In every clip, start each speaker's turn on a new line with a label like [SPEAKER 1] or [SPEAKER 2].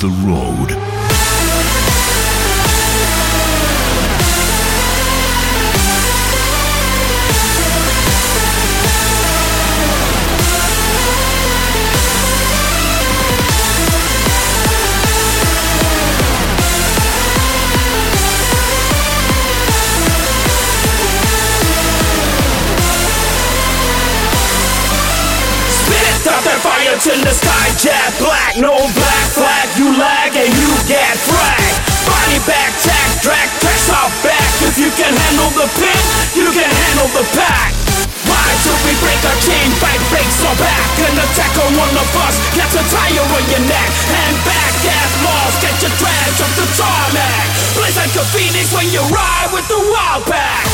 [SPEAKER 1] the
[SPEAKER 2] road.
[SPEAKER 3] Of us, gets a tire on your neck. And back at lost, get your trash off the tarmac. Blaze like a phoenix when you ride with the wild pack.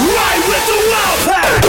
[SPEAKER 3] Ride with the wild pack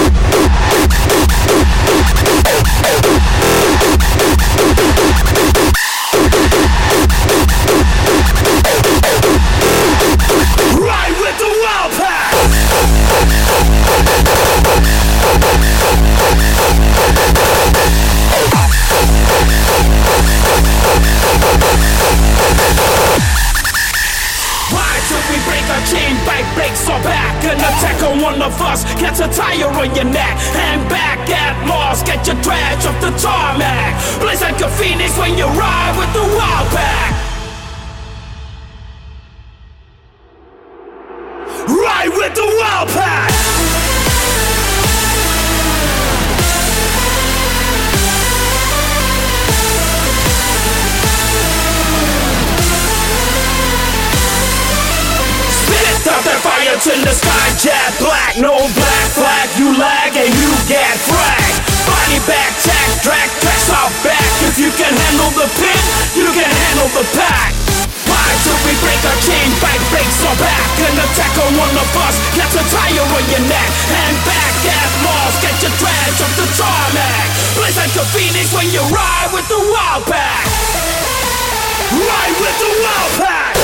[SPEAKER 3] chain bike breaks our back An attack on one of us. Gets a tire on your neck. Hang back at lost Get your trash off the tarmac. Blaze like a phoenix when you ride with the wild pack no black flag, you lag and you get fragged. Body back, tack, drag, tracks off back. If you can handle the pin, you can handle the pack. Why do we break our chain, bike breaks our back An attack on one of us, gets a tire on your neck And back at lost, get your trash off the tarmac Blaze like a phoenix when you ride with the wild pack Ride with the Wild Pack!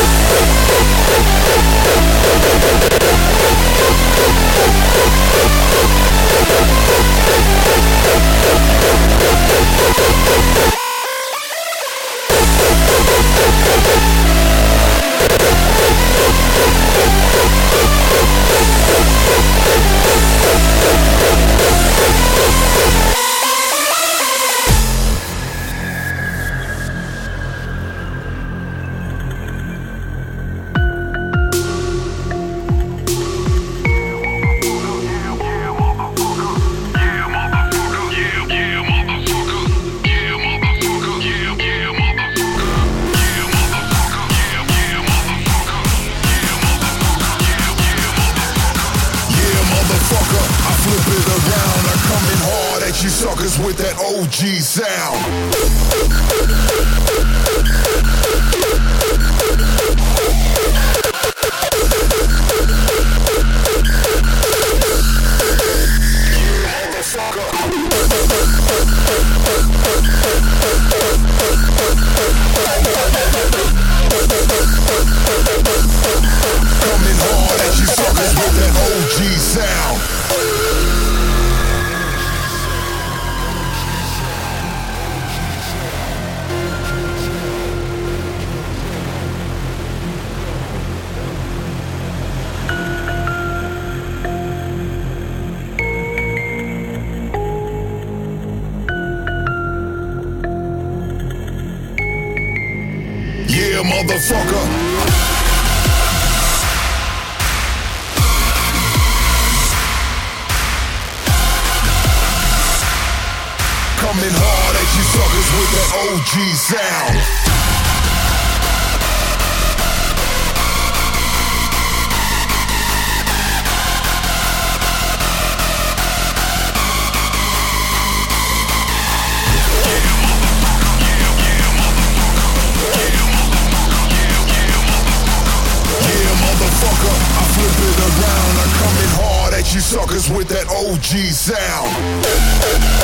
[SPEAKER 4] With that OG sound.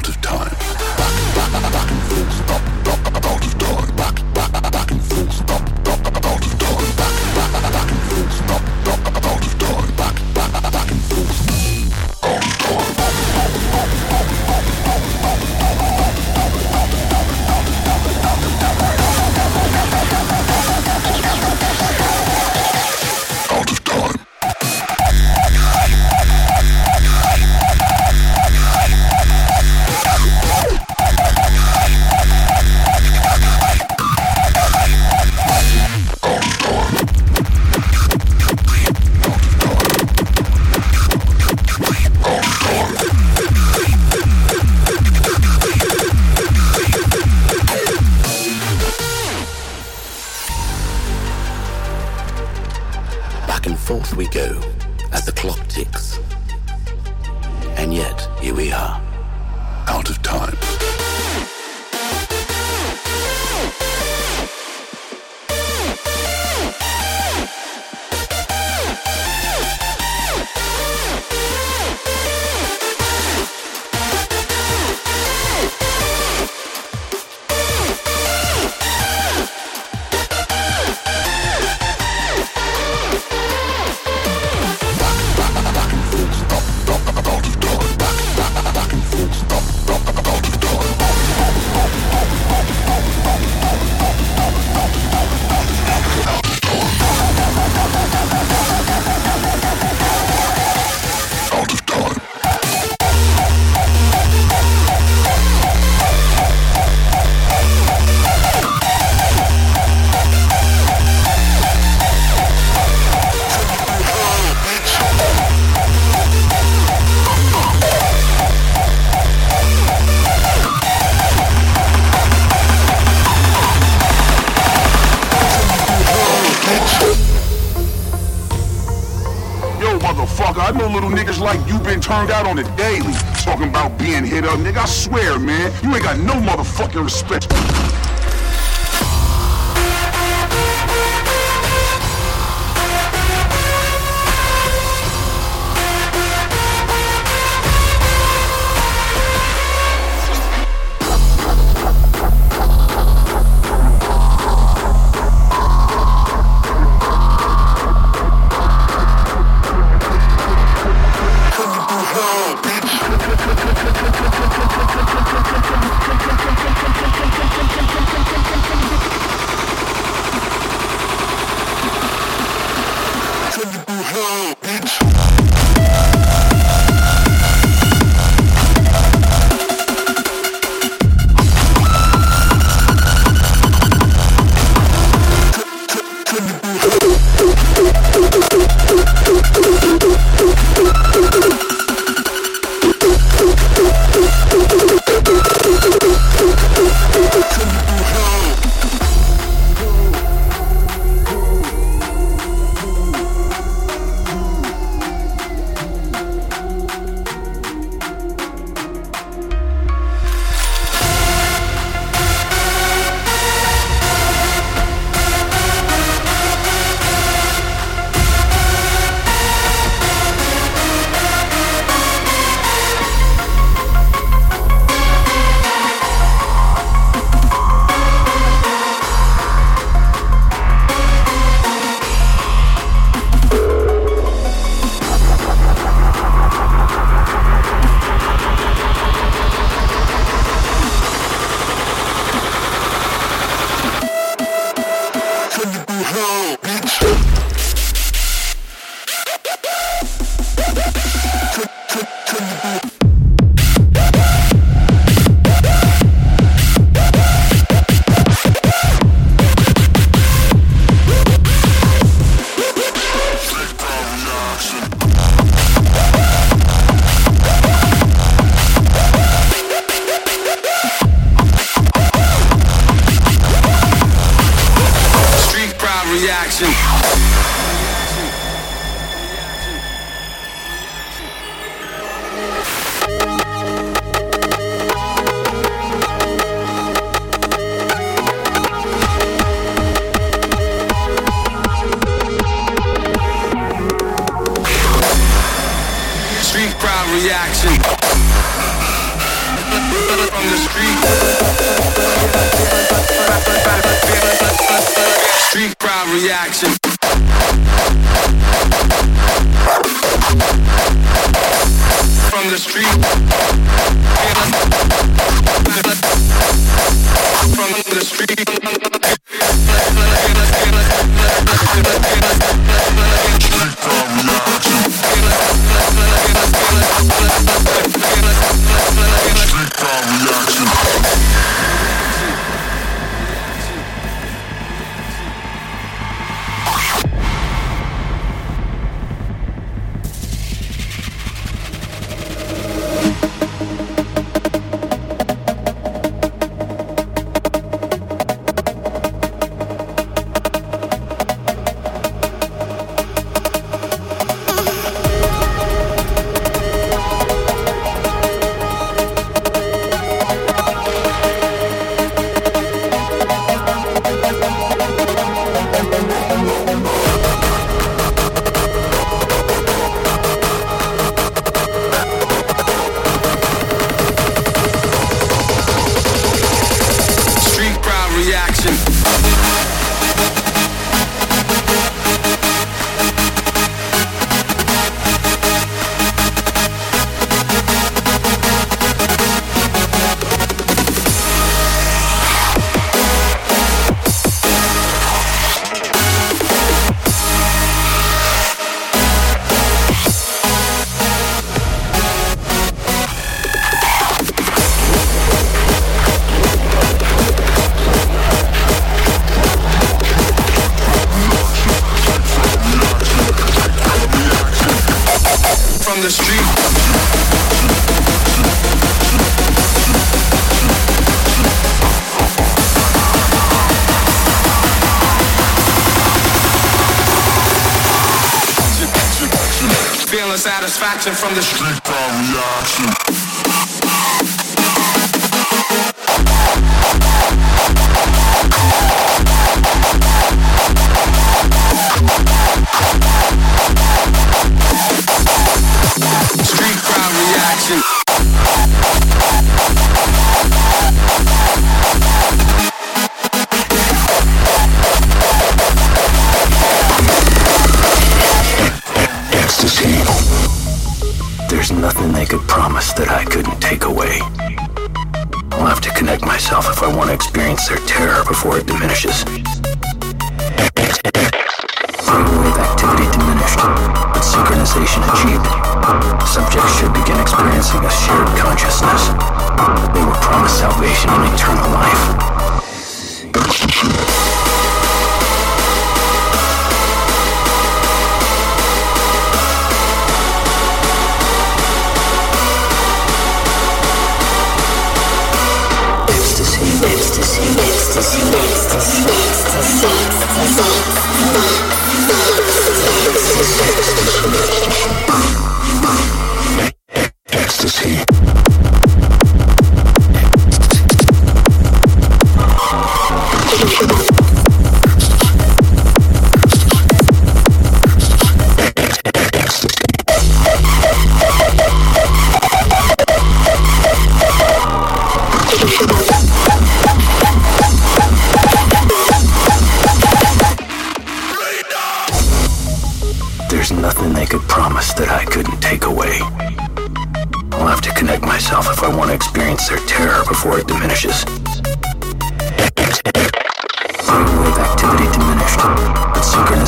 [SPEAKER 5] out of time. Back, back, back and forth, up, up, out of time.
[SPEAKER 3] Turned out on the daily. Talking about being hit up, nigga. I swear, man, you ain't got no motherfucking respect.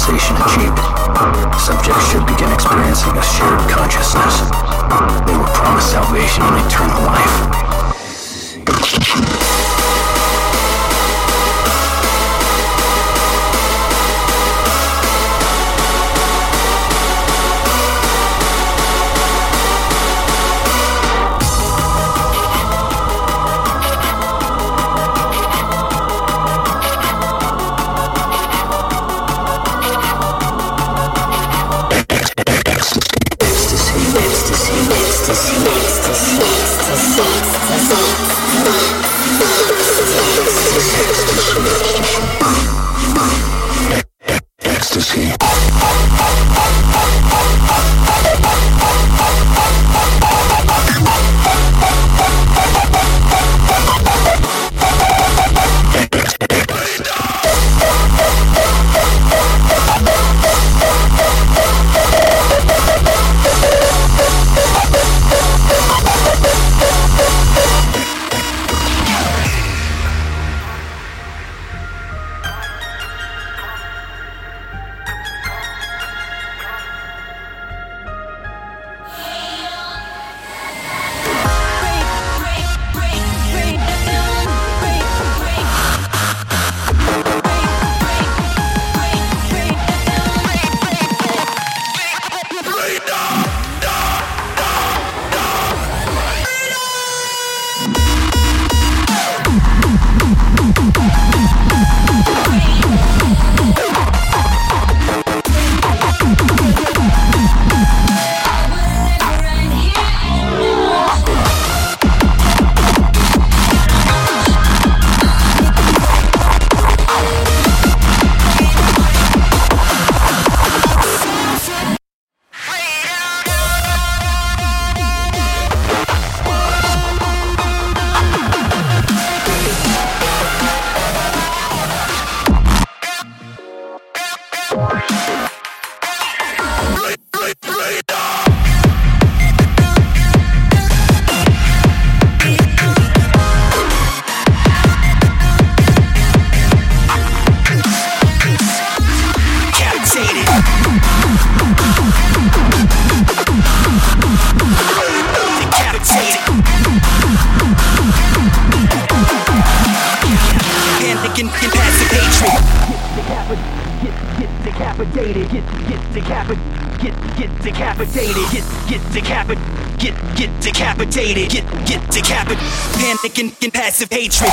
[SPEAKER 6] realization achieved, subjects should begin experiencing a shared consciousness. They were promised salvation and eternal life.
[SPEAKER 3] of hatred.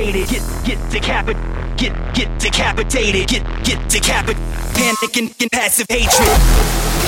[SPEAKER 7] Get get
[SPEAKER 8] decapit. Get get decapitated. Get get decapit.
[SPEAKER 6] Panic and, and passive hatred.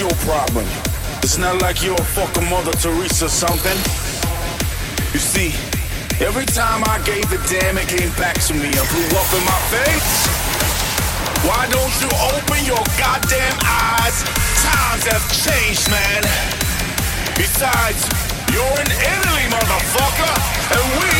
[SPEAKER 9] Your problem? It's not like you're a fucking Mother Teresa or something. You see, every time I gave a damn, it came back to me and blew up in my face. Why don't you open your goddamn eyes? Times have changed, man. Besides, you're in Italy, motherfucker, and we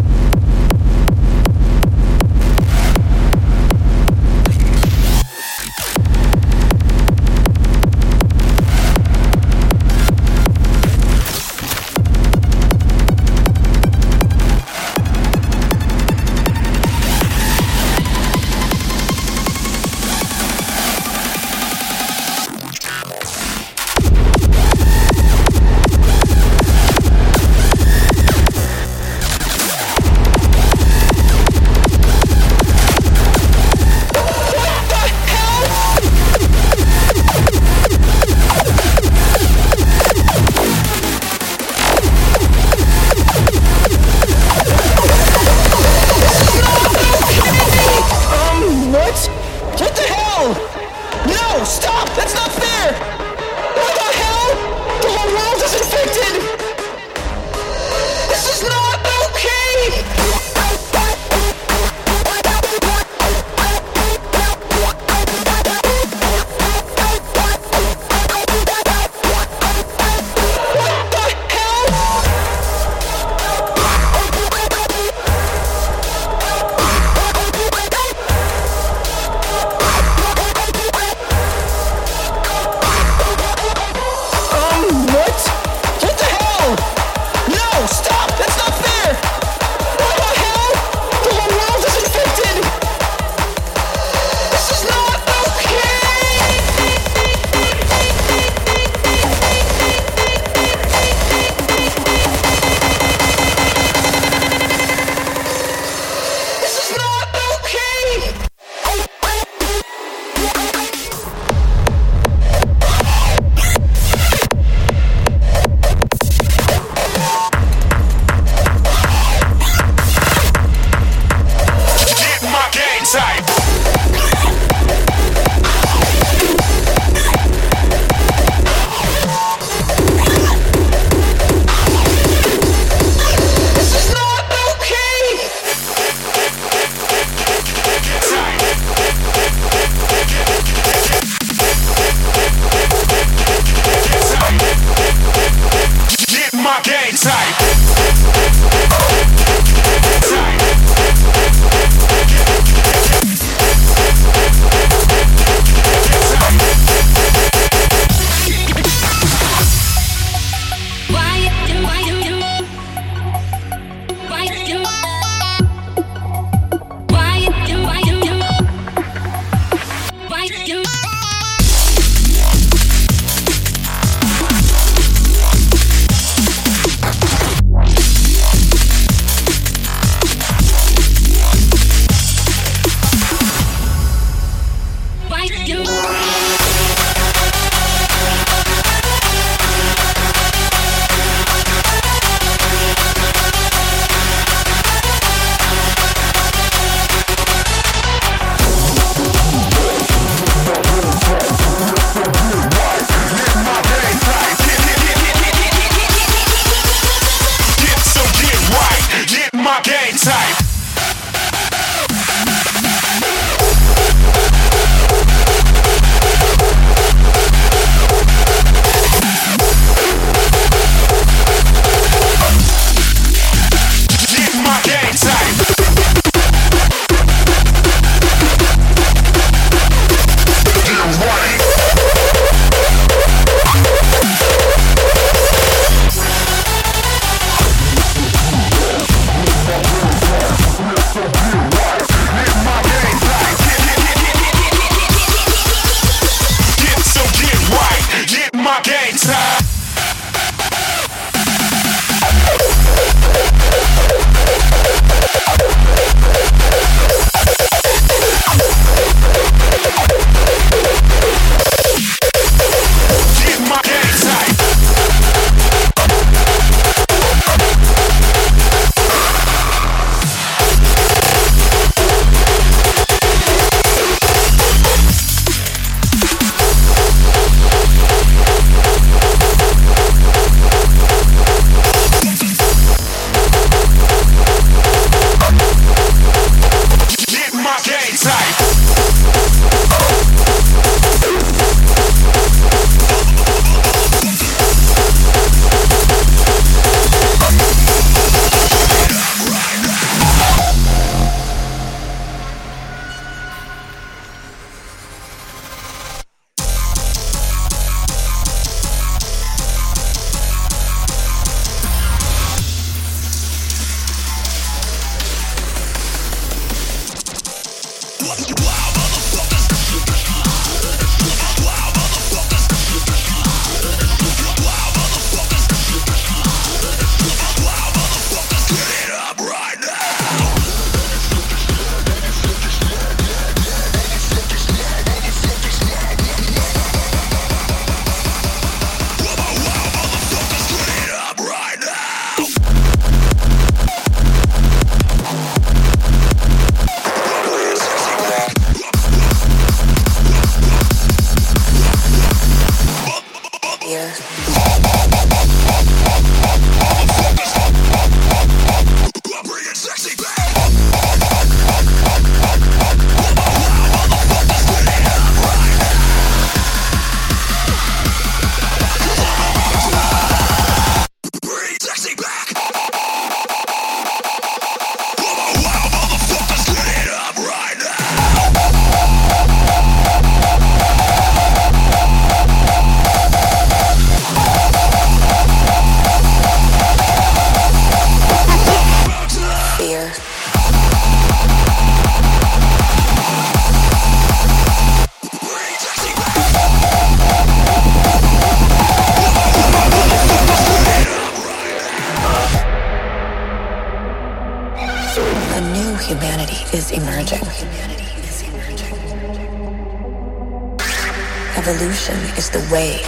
[SPEAKER 10] Evolution is the way.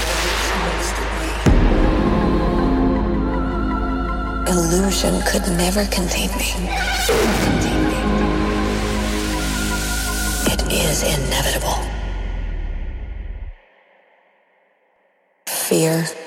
[SPEAKER 10] Illusion could never contain me. It is inevitable. Fear.